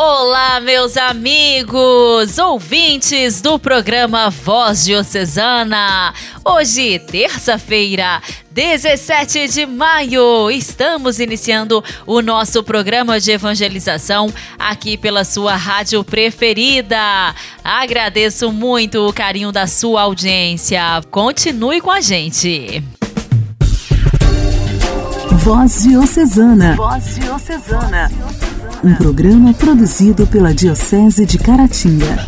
Olá, meus amigos, ouvintes do programa Voz Diocesana. Hoje, terça-feira, 17 de maio, estamos iniciando o nosso programa de evangelização aqui pela sua rádio preferida. Agradeço muito o carinho da sua audiência. Continue com a gente. Voz Diocesana. Voz Diocesana. Um programa produzido pela Diocese de Caratinga.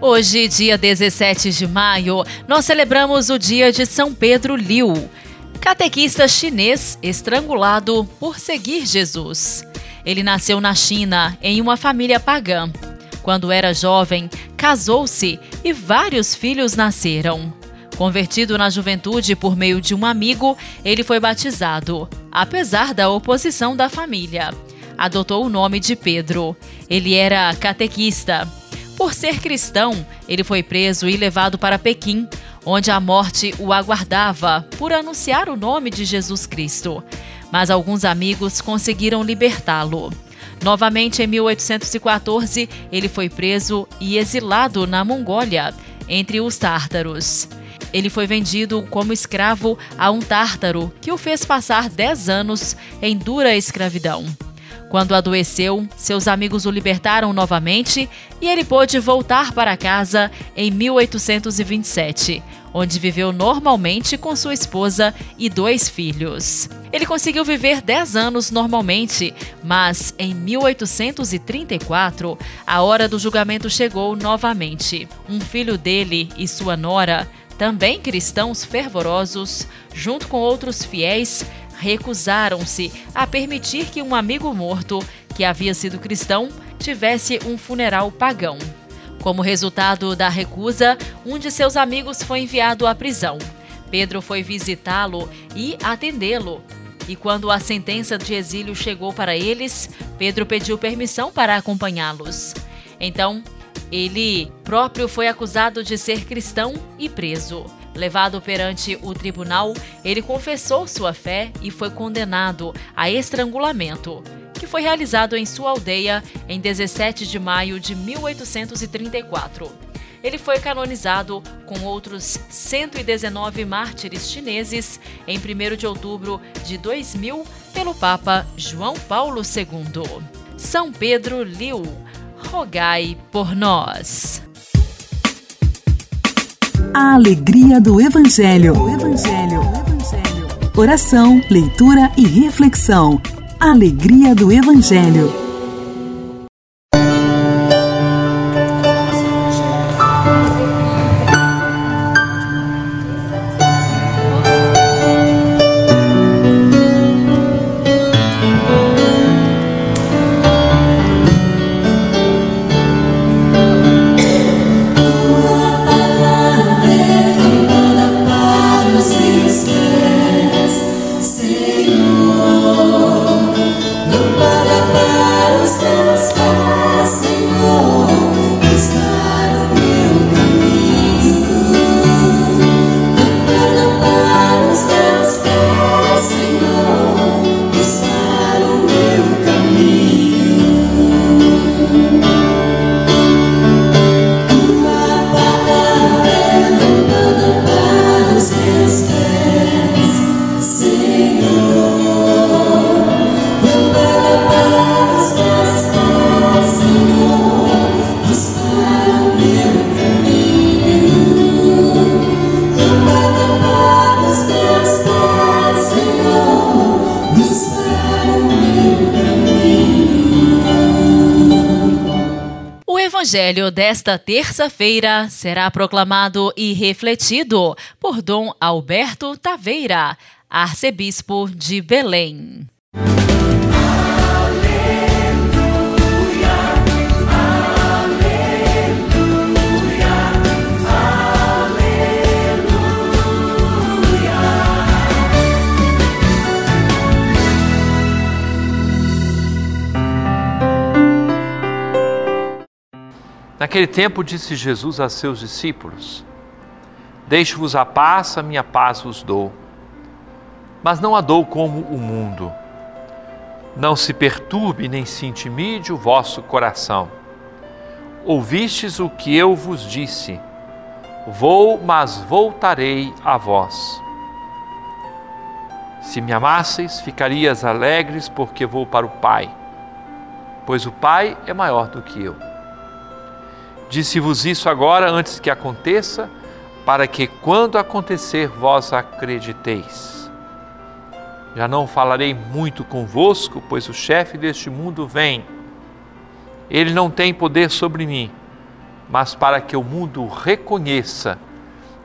Hoje, dia 17 de maio, nós celebramos o dia de São Pedro Liu, catequista chinês estrangulado por seguir Jesus. Ele nasceu na China em uma família pagã. Quando era jovem, casou-se e vários filhos nasceram. Convertido na juventude por meio de um amigo, ele foi batizado, apesar da oposição da família. Adotou o nome de Pedro. Ele era catequista. Por ser cristão, ele foi preso e levado para Pequim, onde a morte o aguardava por anunciar o nome de Jesus Cristo. Mas alguns amigos conseguiram libertá-lo. Novamente, em 1814, ele foi preso e exilado na Mongólia, entre os tártaros. Ele foi vendido como escravo a um tártaro que o fez passar 10 anos em dura escravidão. Quando adoeceu, seus amigos o libertaram novamente e ele pôde voltar para casa em 1827, onde viveu normalmente com sua esposa e dois filhos. Ele conseguiu viver 10 anos normalmente, mas em 1834, a hora do julgamento chegou novamente. Um filho dele e sua nora também cristãos fervorosos, junto com outros fiéis, recusaram-se a permitir que um amigo morto, que havia sido cristão, tivesse um funeral pagão. Como resultado da recusa, um de seus amigos foi enviado à prisão. Pedro foi visitá-lo e atendê-lo. E quando a sentença de exílio chegou para eles, Pedro pediu permissão para acompanhá-los. Então, ele próprio foi acusado de ser cristão e preso. Levado perante o tribunal, ele confessou sua fé e foi condenado a estrangulamento, que foi realizado em sua aldeia em 17 de maio de 1834. Ele foi canonizado com outros 119 mártires chineses em 1 de outubro de 2000 pelo Papa João Paulo II. São Pedro Liu rogai por nós. A alegria do Evangelho. O Evangelho. Evangelho. Oração, leitura e reflexão. Alegria do Evangelho. Desta terça-feira será proclamado e refletido por Dom Alberto Taveira, arcebispo de Belém. Naquele tempo disse Jesus a seus discípulos: Deixo-vos a paz, a minha paz vos dou. Mas não a dou como o mundo. Não se perturbe nem se intimide o vosso coração. Ouvistes o que eu vos disse: Vou, mas voltarei a vós. Se me amasseis, ficarias alegres, porque vou para o Pai, pois o Pai é maior do que eu. Disse-vos isso agora antes que aconteça, para que quando acontecer vós acrediteis. Já não falarei muito convosco, pois o chefe deste mundo vem. Ele não tem poder sobre mim, mas para que o mundo reconheça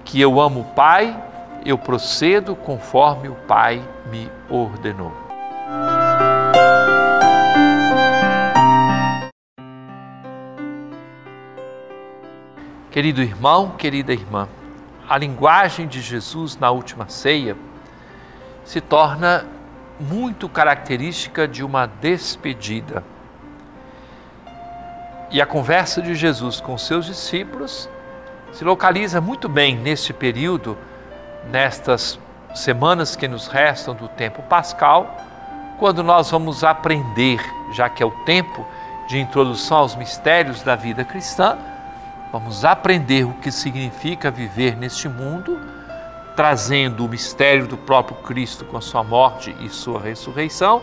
que eu amo o Pai, eu procedo conforme o Pai me ordenou. Querido irmão, querida irmã, a linguagem de Jesus na última ceia se torna muito característica de uma despedida. E a conversa de Jesus com seus discípulos se localiza muito bem neste período, nestas semanas que nos restam do tempo pascal, quando nós vamos aprender, já que é o tempo de introdução aos mistérios da vida cristã, Vamos aprender o que significa viver neste mundo, trazendo o mistério do próprio Cristo com a sua morte e sua ressurreição,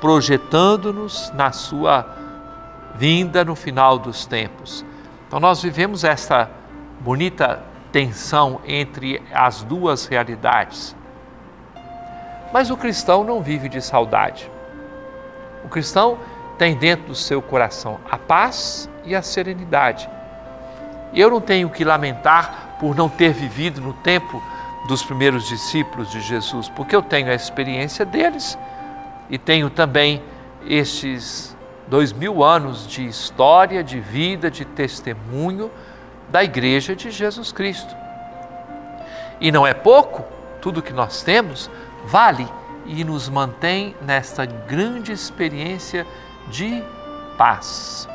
projetando-nos na sua vinda no final dos tempos. Então, nós vivemos essa bonita tensão entre as duas realidades. Mas o cristão não vive de saudade. O cristão tem dentro do seu coração a paz e a serenidade e eu não tenho que lamentar por não ter vivido no tempo dos primeiros discípulos de Jesus, porque eu tenho a experiência deles e tenho também estes dois mil anos de história, de vida, de testemunho da Igreja de Jesus Cristo. E não é pouco, tudo que nós temos vale e nos mantém nesta grande experiência de paz.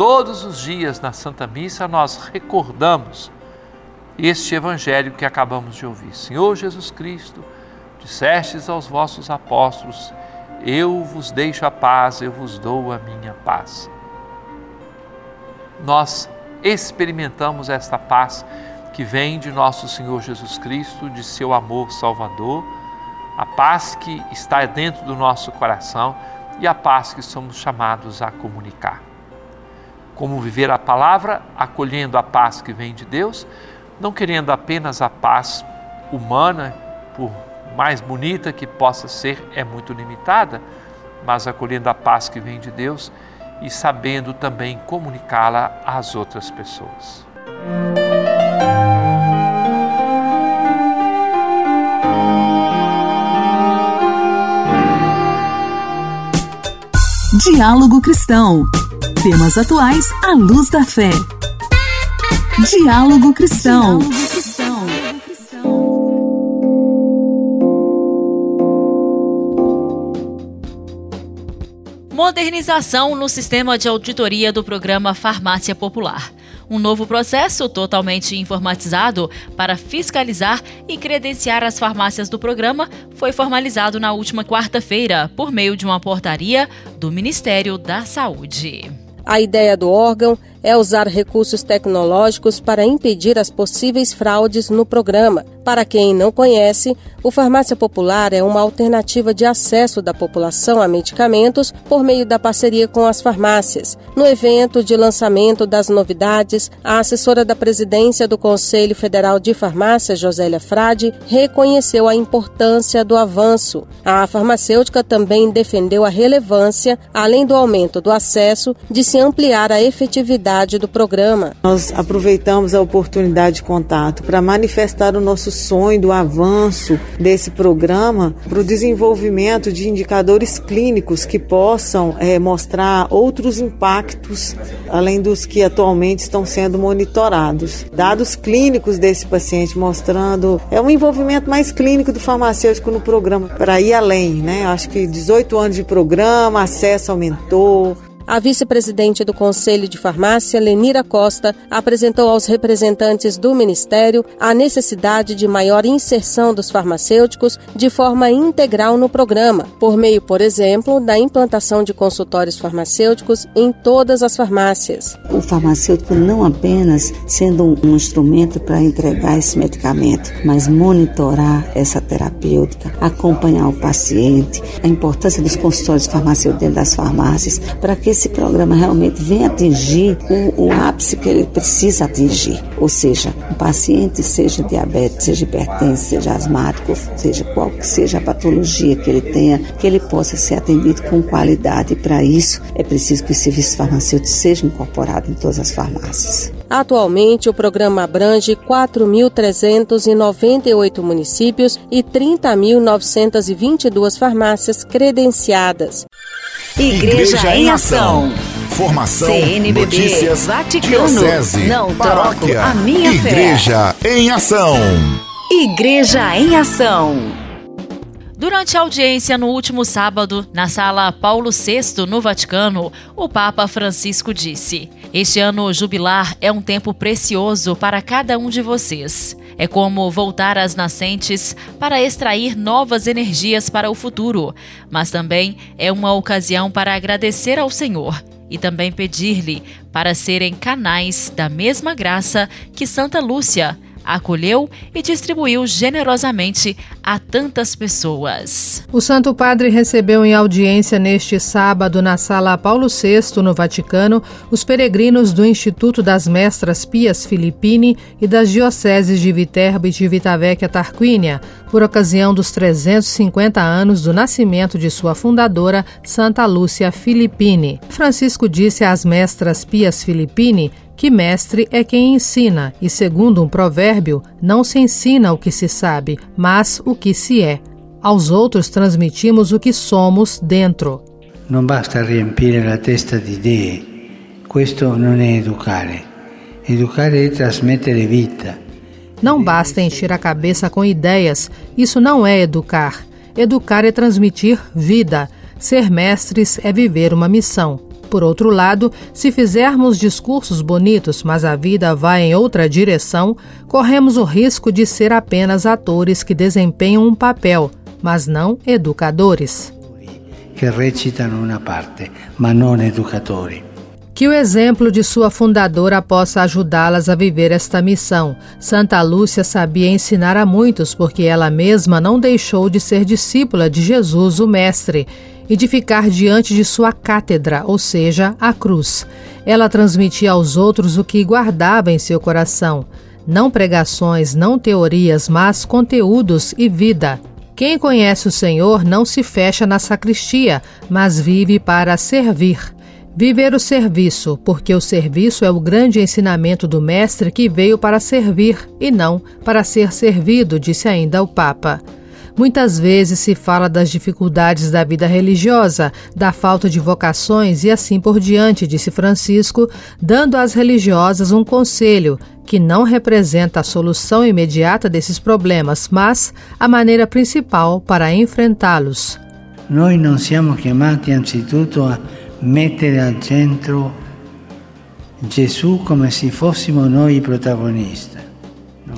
Todos os dias na Santa Missa nós recordamos este evangelho que acabamos de ouvir. Senhor Jesus Cristo, dissestes aos vossos apóstolos: Eu vos deixo a paz, eu vos dou a minha paz. Nós experimentamos esta paz que vem de nosso Senhor Jesus Cristo, de seu amor salvador, a paz que está dentro do nosso coração e a paz que somos chamados a comunicar como viver a palavra, acolhendo a paz que vem de Deus, não querendo apenas a paz humana, por mais bonita que possa ser, é muito limitada, mas acolhendo a paz que vem de Deus e sabendo também comunicá-la às outras pessoas. Diálogo Cristão. Temas atuais à luz da fé. Diálogo Cristão. Modernização no sistema de auditoria do programa Farmácia Popular. Um novo processo totalmente informatizado para fiscalizar e credenciar as farmácias do programa foi formalizado na última quarta-feira por meio de uma portaria do Ministério da Saúde. A ideia do órgão é usar recursos tecnológicos para impedir as possíveis fraudes no programa. Para quem não conhece, o Farmácia Popular é uma alternativa de acesso da população a medicamentos por meio da parceria com as farmácias. No evento de lançamento das novidades, a assessora da presidência do Conselho Federal de Farmácia, Josélia Frade, reconheceu a importância do avanço. A farmacêutica também defendeu a relevância, além do aumento do acesso, de se ampliar a efetividade do programa. Nós aproveitamos a oportunidade de contato para manifestar o nosso sonho do avanço desse programa para o desenvolvimento de indicadores clínicos que possam é, mostrar outros impactos além dos que atualmente estão sendo monitorados. Dados clínicos desse paciente mostrando é um envolvimento mais clínico do farmacêutico no programa para ir além, né? Acho que 18 anos de programa, acesso aumentou, A vice-presidente do Conselho de Farmácia, Lenira Costa, apresentou aos representantes do Ministério a necessidade de maior inserção dos farmacêuticos de forma integral no programa, por meio, por exemplo, da implantação de consultórios farmacêuticos em todas as farmácias. O farmacêutico não apenas sendo um instrumento para entregar esse medicamento, mas monitorar essa terapêutica, acompanhar o paciente, a importância dos consultórios farmacêuticos dentro das farmácias, para que esse programa realmente venha atingir o, o ápice que ele precisa atingir. Ou seja, o paciente, seja diabetes, seja hipertenso, seja asmático, seja qual que seja a patologia que ele tenha, que ele possa ser atendido com qualidade. Para isso é preciso que o serviço farmacêutico seja incorporado em todas as farmácias. Atualmente, o programa abrange 4.398 municípios e 30.922 farmácias credenciadas. Igreja, Igreja em Ação. Formação, CNBB, notícias, Vaticano, diocese, não paróquia, a minha Igreja fé. em Ação. Igreja em Ação. Durante a audiência no último sábado, na sala Paulo VI, no Vaticano, o Papa Francisco disse: Este ano jubilar é um tempo precioso para cada um de vocês. É como voltar às nascentes para extrair novas energias para o futuro, mas também é uma ocasião para agradecer ao Senhor e também pedir-lhe para serem canais da mesma graça que Santa Lúcia acolheu e distribuiu generosamente a tantas pessoas. O Santo Padre recebeu em audiência neste sábado na Sala Paulo VI, no Vaticano, os peregrinos do Instituto das Mestras Pias Filippini e das dioceses de Viterbo e de Vitavecchia Tarquínia, por ocasião dos 350 anos do nascimento de sua fundadora, Santa Lúcia Filippini. Francisco disse às mestras Pias Filippini que mestre é quem ensina, e segundo um provérbio, não se ensina o que se sabe, mas o que se é. Aos outros transmitimos o que somos dentro. Não basta riempire la testa di idee, questo non è educare. Educare è trasmettere vita. Não basta encher a cabeça com ideias, isso não é educar. Educar é transmitir vida. Ser mestres é viver uma missão. Por outro lado, se fizermos discursos bonitos, mas a vida vai em outra direção, corremos o risco de ser apenas atores que desempenham um papel, mas não educadores. Que recitam uma parte, mas não educadores. Que o exemplo de sua fundadora possa ajudá-las a viver esta missão. Santa Lúcia sabia ensinar a muitos, porque ela mesma não deixou de ser discípula de Jesus, o Mestre, e de ficar diante de sua cátedra, ou seja, a cruz. Ela transmitia aos outros o que guardava em seu coração. Não pregações, não teorias, mas conteúdos e vida. Quem conhece o Senhor não se fecha na sacristia, mas vive para servir. Viver o serviço, porque o serviço é o grande ensinamento do Mestre que veio para servir e não para ser servido, disse ainda o Papa. Muitas vezes se fala das dificuldades da vida religiosa, da falta de vocações e assim por diante, disse Francisco, dando às religiosas um conselho que não representa a solução imediata desses problemas, mas a maneira principal para enfrentá-los. Nós não somos chamados, anzitutto, a mettere al centro Gesù come se fossimo noi i protagonisti.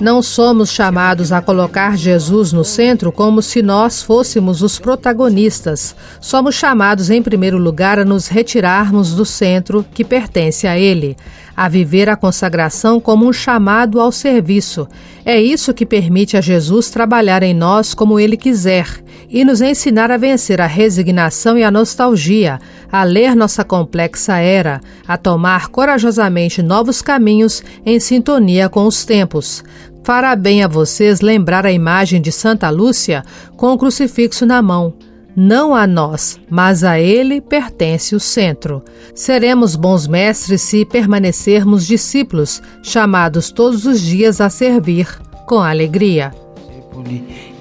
Não somos chamados a colocar Jesus no centro como se nós fôssemos os protagonistas. Somos chamados, em primeiro lugar, a nos retirarmos do centro que pertence a Ele, a viver a consagração como um chamado ao serviço. É isso que permite a Jesus trabalhar em nós como Ele quiser e nos ensinar a vencer a resignação e a nostalgia, a ler nossa complexa era, a tomar corajosamente novos caminhos em sintonia com os tempos. Fará bem a vocês lembrar a imagem de Santa Lúcia com o crucifixo na mão. Não a nós, mas a ele pertence o centro. Seremos bons mestres se permanecermos discípulos, chamados todos os dias a servir com alegria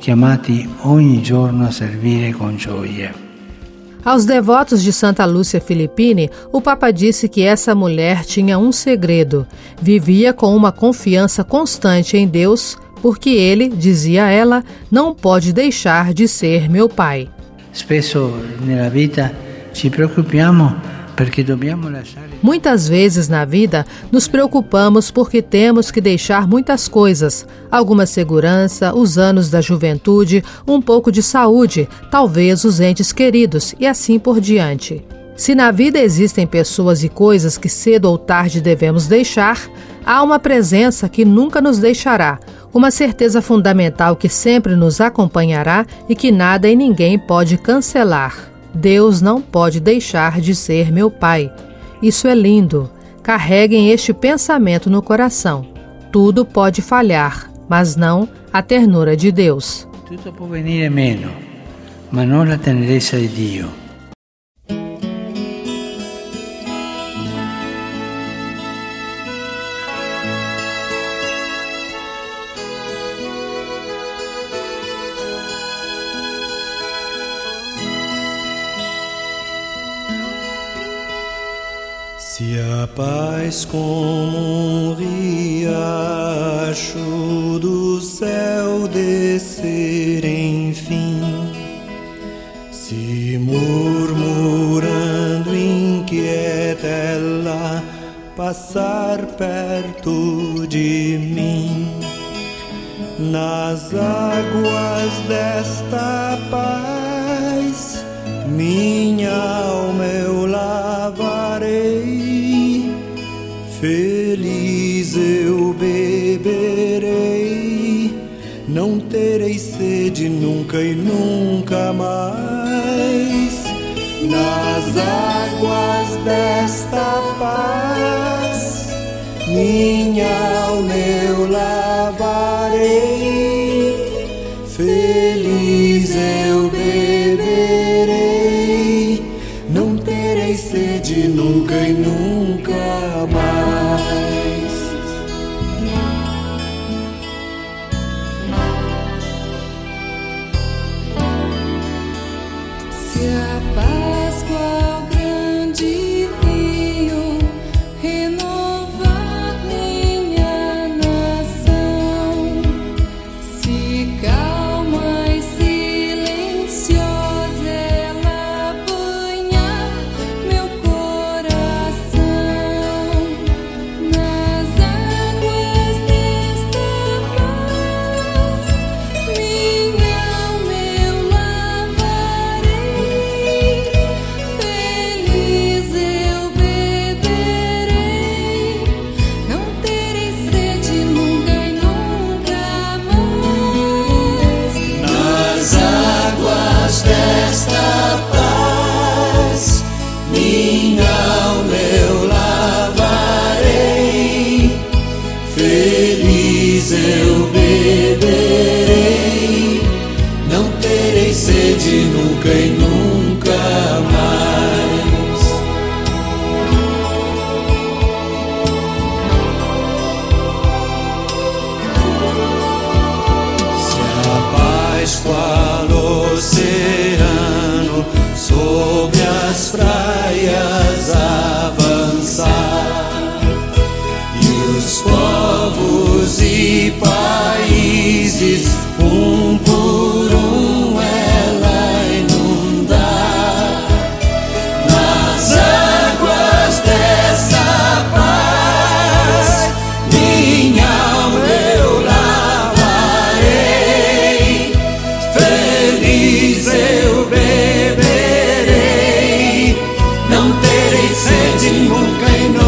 chiamati ogni giorno a servire con gioia. Aos devotos de Santa Lúcia Filippini, o Papa disse que essa mulher tinha um segredo: vivia com uma confiança constante em Deus, porque ele, dizia ela, não pode deixar de ser meu pai. Spesso nella vita ci preoccupiamo Muitas vezes na vida nos preocupamos porque temos que deixar muitas coisas, alguma segurança, os anos da juventude, um pouco de saúde, talvez os entes queridos e assim por diante. Se na vida existem pessoas e coisas que cedo ou tarde devemos deixar, há uma presença que nunca nos deixará, uma certeza fundamental que sempre nos acompanhará e que nada e ninguém pode cancelar. Deus não pode deixar de ser meu Pai. Isso é lindo. Carreguem este pensamento no coração. Tudo pode falhar, mas não a ternura de Deus. Tudo pode venir menos, mas não a tenereza de Deus. A paz como um riacho do céu descer enfim, se murmurando inquieta ela passar perto de mim, nas águas desta paz, minha alma eu lavarei Feliz eu beberei, não terei sede nunca e nunca mais. Nas águas desta paz, minha alma eu lavarei. Feliz eu beberei, não terei sede nunca e nunca eu 你寫進我計內。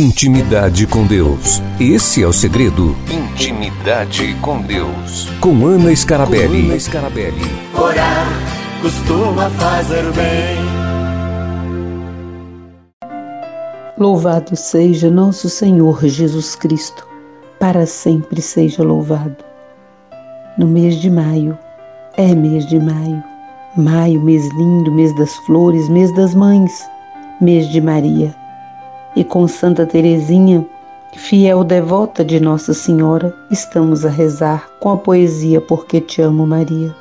Intimidade com Deus. Esse é o segredo. Intimidade com Deus. Com Ana Scarabelli. Com Ana Scarabelli. Orar costuma fazer bem. Orar costuma fazer bem. Louvado seja nosso Senhor Jesus Cristo, para sempre seja louvado. No mês de maio, é mês de maio, maio, mês lindo, mês das flores, mês das mães, mês de Maria. E com Santa Teresinha, fiel devota de Nossa Senhora, estamos a rezar com a poesia Porque Te Amo, Maria.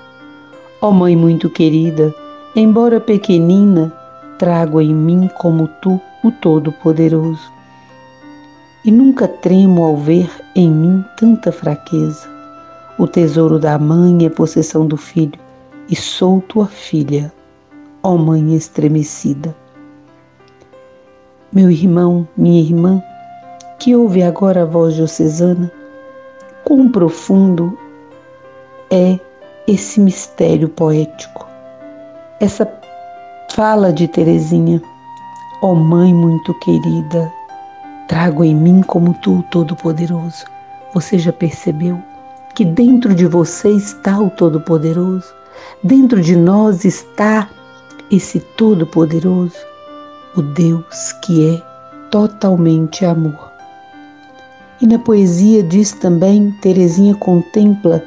Ó Mãe muito querida, embora pequenina, trago em mim como tu o Todo-Poderoso. E nunca tremo ao ver em mim tanta fraqueza. O tesouro da mãe é possessão do filho, e sou tua filha, ó Mãe estremecida. Meu irmão, minha irmã, que ouve agora a voz diocesana, quão profundo é esse mistério poético, essa fala de Teresinha Ó oh Mãe muito querida, trago em mim como Tu o Todo-Poderoso. Você já percebeu que dentro de você está o Todo-Poderoso? Dentro de nós está esse Todo-Poderoso, o Deus que é totalmente amor. E na poesia diz também, Teresinha contempla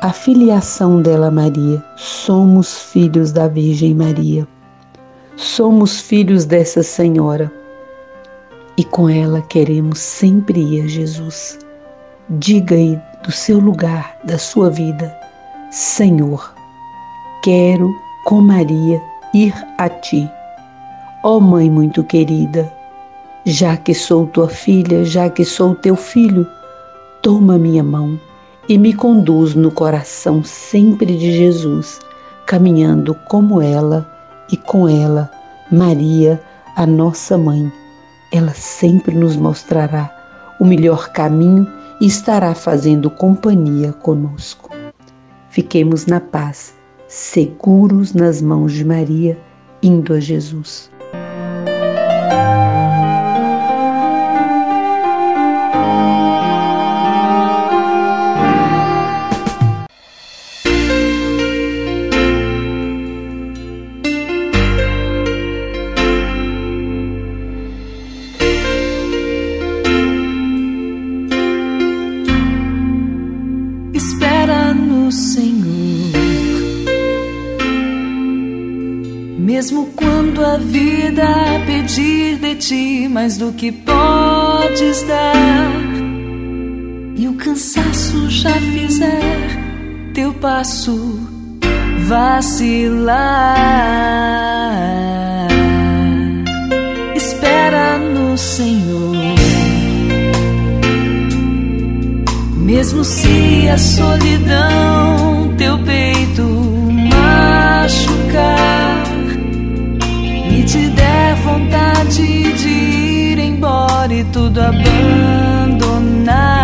a filiação dela Maria. Somos filhos da Virgem Maria. Somos filhos dessa Senhora e com ela queremos sempre ir a Jesus. Diga aí do seu lugar, da sua vida: Senhor, quero com Maria ir a ti. Ó oh, Mãe muito querida, já que sou tua filha, já que sou teu filho, toma minha mão e me conduz no coração sempre de Jesus, caminhando como ela e com ela, Maria, a nossa mãe. Ela sempre nos mostrará o melhor caminho e estará fazendo companhia conosco. Fiquemos na paz, seguros nas mãos de Maria, indo a Jesus. thank you ti mais do que podes dar, e o cansaço já fizer teu passo vacilar. Espera no Senhor, mesmo se a solidão teu peito e te der vontade e tudo abandonar.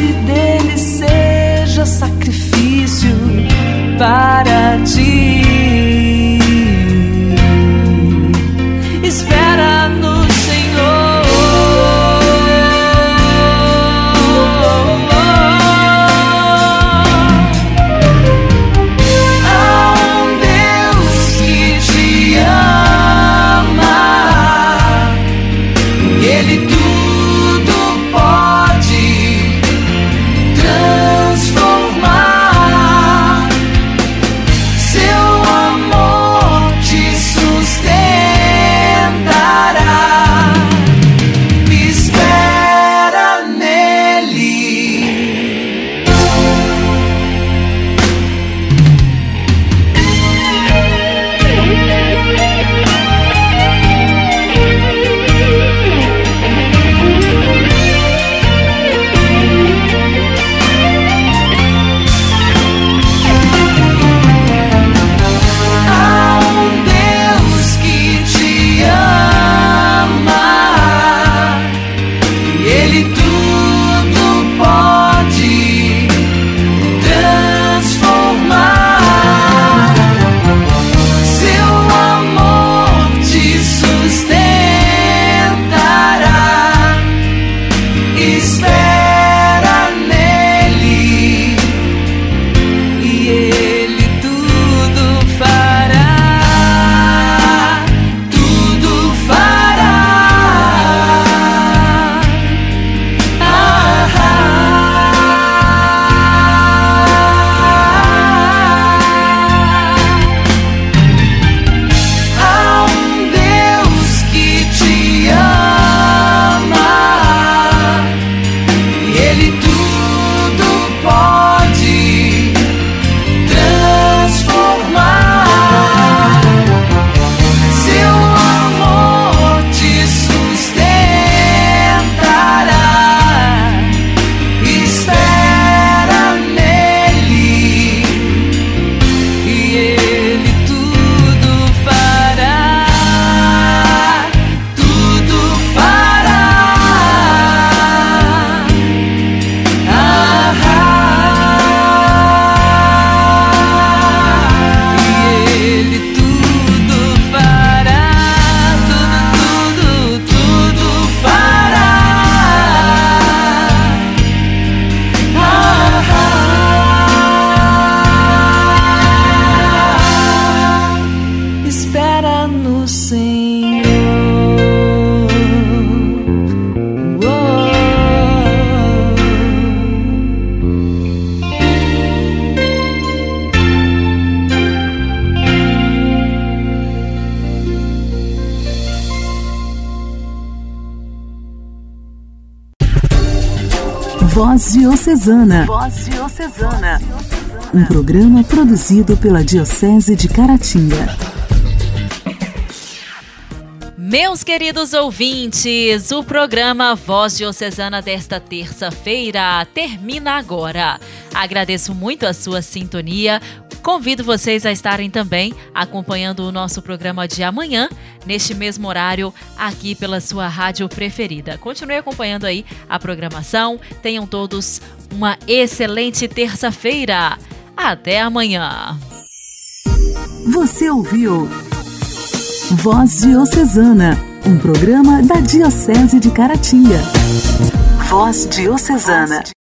dele seja sacrifício para ti. Voz Diocesana. Voz Diocesana. Um programa produzido pela Diocese de Caratinga. Meus queridos ouvintes, o programa Voz Diocesana desta terça-feira termina agora. Agradeço muito a sua sintonia. Convido vocês a estarem também acompanhando o nosso programa de amanhã, neste mesmo horário, aqui pela sua rádio preferida. Continue acompanhando aí a programação. Tenham todos uma excelente terça-feira. Até amanhã. Você ouviu Voz Diocesana, um programa da Diocese de Caratinga. Voz Diocesana.